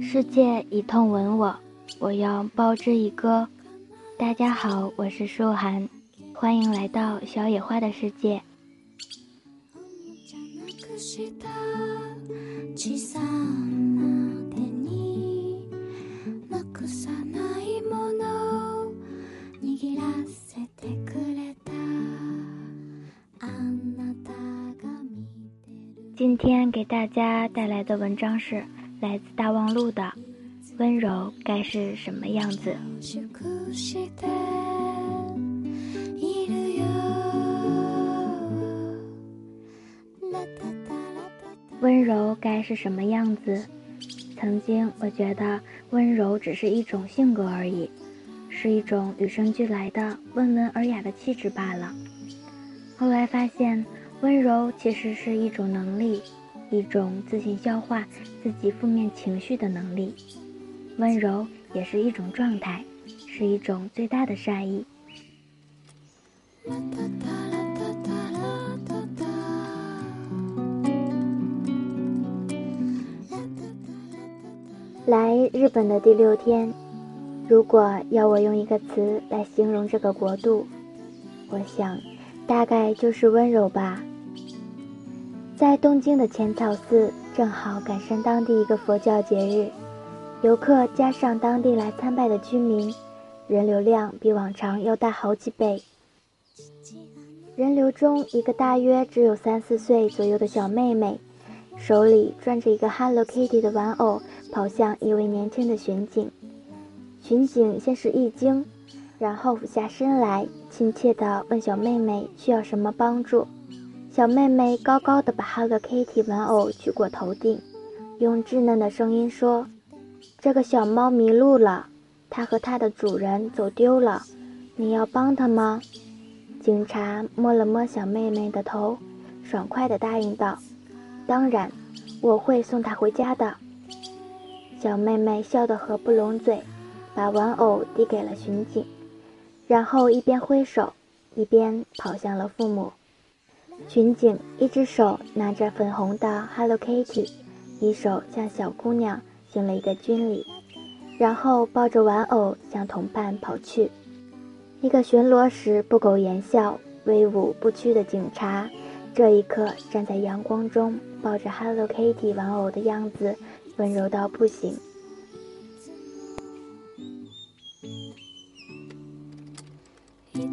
世界一痛吻我，我要报之以歌。大家好，我是舒涵，欢迎来到小野花的世界。今天给大家带来的文章是来自大望路的《温柔该是什么样子》。温柔该是什么样子？曾经我觉得温柔只是一种性格而已，是一种与生俱来的温文尔雅的气质罢了。后来发现。温柔其实是一种能力，一种自行消化自己负面情绪的能力。温柔也是一种状态，是一种最大的善意。来日本的第六天，如果要我用一个词来形容这个国度，我想。大概就是温柔吧。在东京的浅草寺，正好赶上当地一个佛教节日，游客加上当地来参拜的居民，人流量比往常要大好几倍。人流中，一个大约只有三四岁左右的小妹妹，手里攥着一个 Hello Kitty 的玩偶，跑向一位年轻的巡警。巡警先是一惊。然后俯下身来，亲切地问小妹妹需要什么帮助。小妹妹高高的把 Hello Kitty 玩偶举过头顶，用稚嫩的声音说：“这个小猫迷路了，它和它的主人走丢了，你要帮它吗？”警察摸了摸小妹妹的头，爽快地答应道：“当然，我会送它回家的。”小妹妹笑得合不拢嘴，把玩偶递给了巡警。然后一边挥手，一边跑向了父母。巡警一只手拿着粉红的 Hello Kitty，一手向小姑娘行了一个军礼，然后抱着玩偶向同伴跑去。一个巡逻时不苟言笑、威武不屈的警察，这一刻站在阳光中，抱着 Hello Kitty 玩偶的样子，温柔到不行。全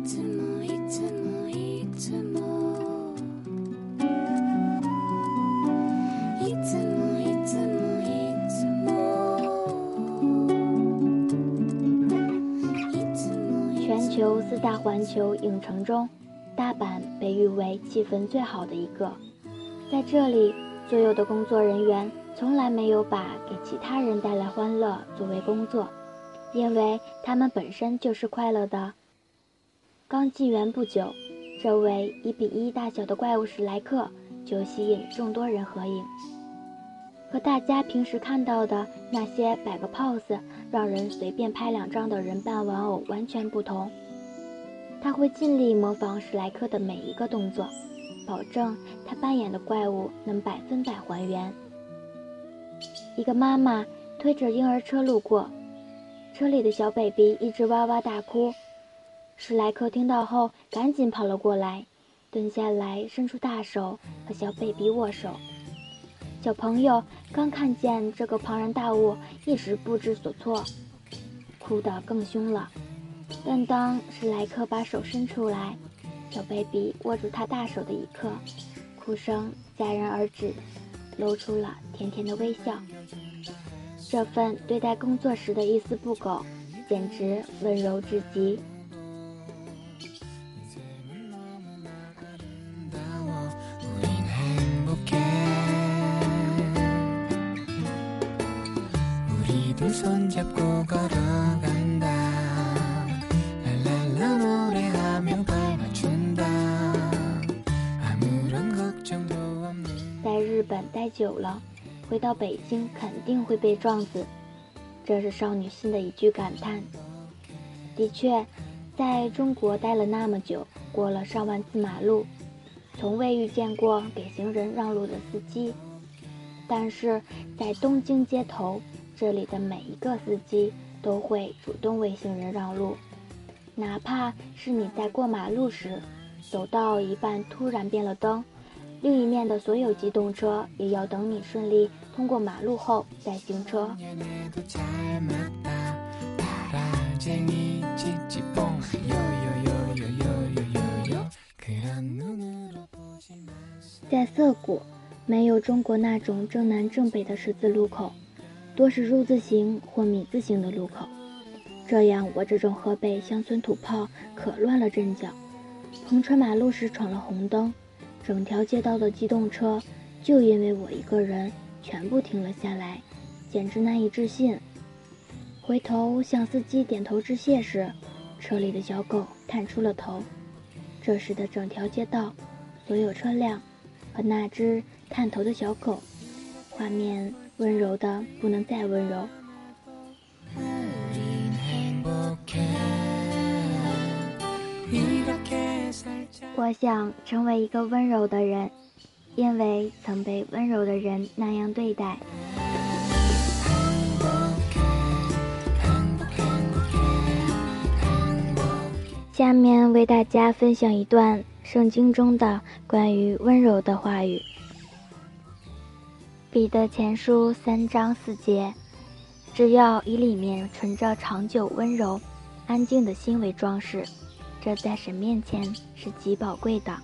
球四大环球影城中，大阪被誉为气氛最好的一个。在这里，所有的工作人员从来没有把给其他人带来欢乐作为工作，因为他们本身就是快乐的。刚进园不久，这位一比一大小的怪物史莱克就吸引众多人合影。和大家平时看到的那些摆个 pose 让人随便拍两张的人扮玩偶完全不同。他会尽力模仿史莱克的每一个动作，保证他扮演的怪物能百分百还原。一个妈妈推着婴儿车路过，车里的小 baby 一直哇哇大哭。史莱克听到后，赶紧跑了过来，蹲下来，伸出大手和小 baby 握手。小朋友刚看见这个庞然大物，一时不知所措，哭得更凶了。但当史莱克把手伸出来，小 baby 握住他大手的一刻，哭声戛然而止，露出了甜甜的微笑。这份对待工作时的一丝不苟，简直温柔至极。在日本待久了，回到北京肯定会被撞死，这是少女心的一句感叹。的确，在中国待了那么久，过了上万次马路，从未遇见过给行人让路的司机，但是在东京街头，这里的每一个司机都会主动为行人让路，哪怕是你在过马路时，走到一半突然变了灯，另一面的所有机动车也要等你顺利通过马路后再行车。在涩谷，没有中国那种正南正北的十字路口，多是入字形或米字形的路口。这样，我这种河北乡村土炮可乱了阵脚。横穿马路时闯了红灯，整条街道的机动车就因为我一个人全部停了下来，简直难以置信。回头向司机点头致谢时，车里的小狗探出了头。这时的整条街道，所有车辆。和那只探头的小狗，画面温柔的不能再温柔。我想成为一个温柔的人，因为曾被温柔的人那样对待。下面为大家分享一段。圣经中的关于温柔的话语，《彼得前书》三章四节：只要以里面存着长久温柔、安静的心为装饰，这在神面前是极宝贵的。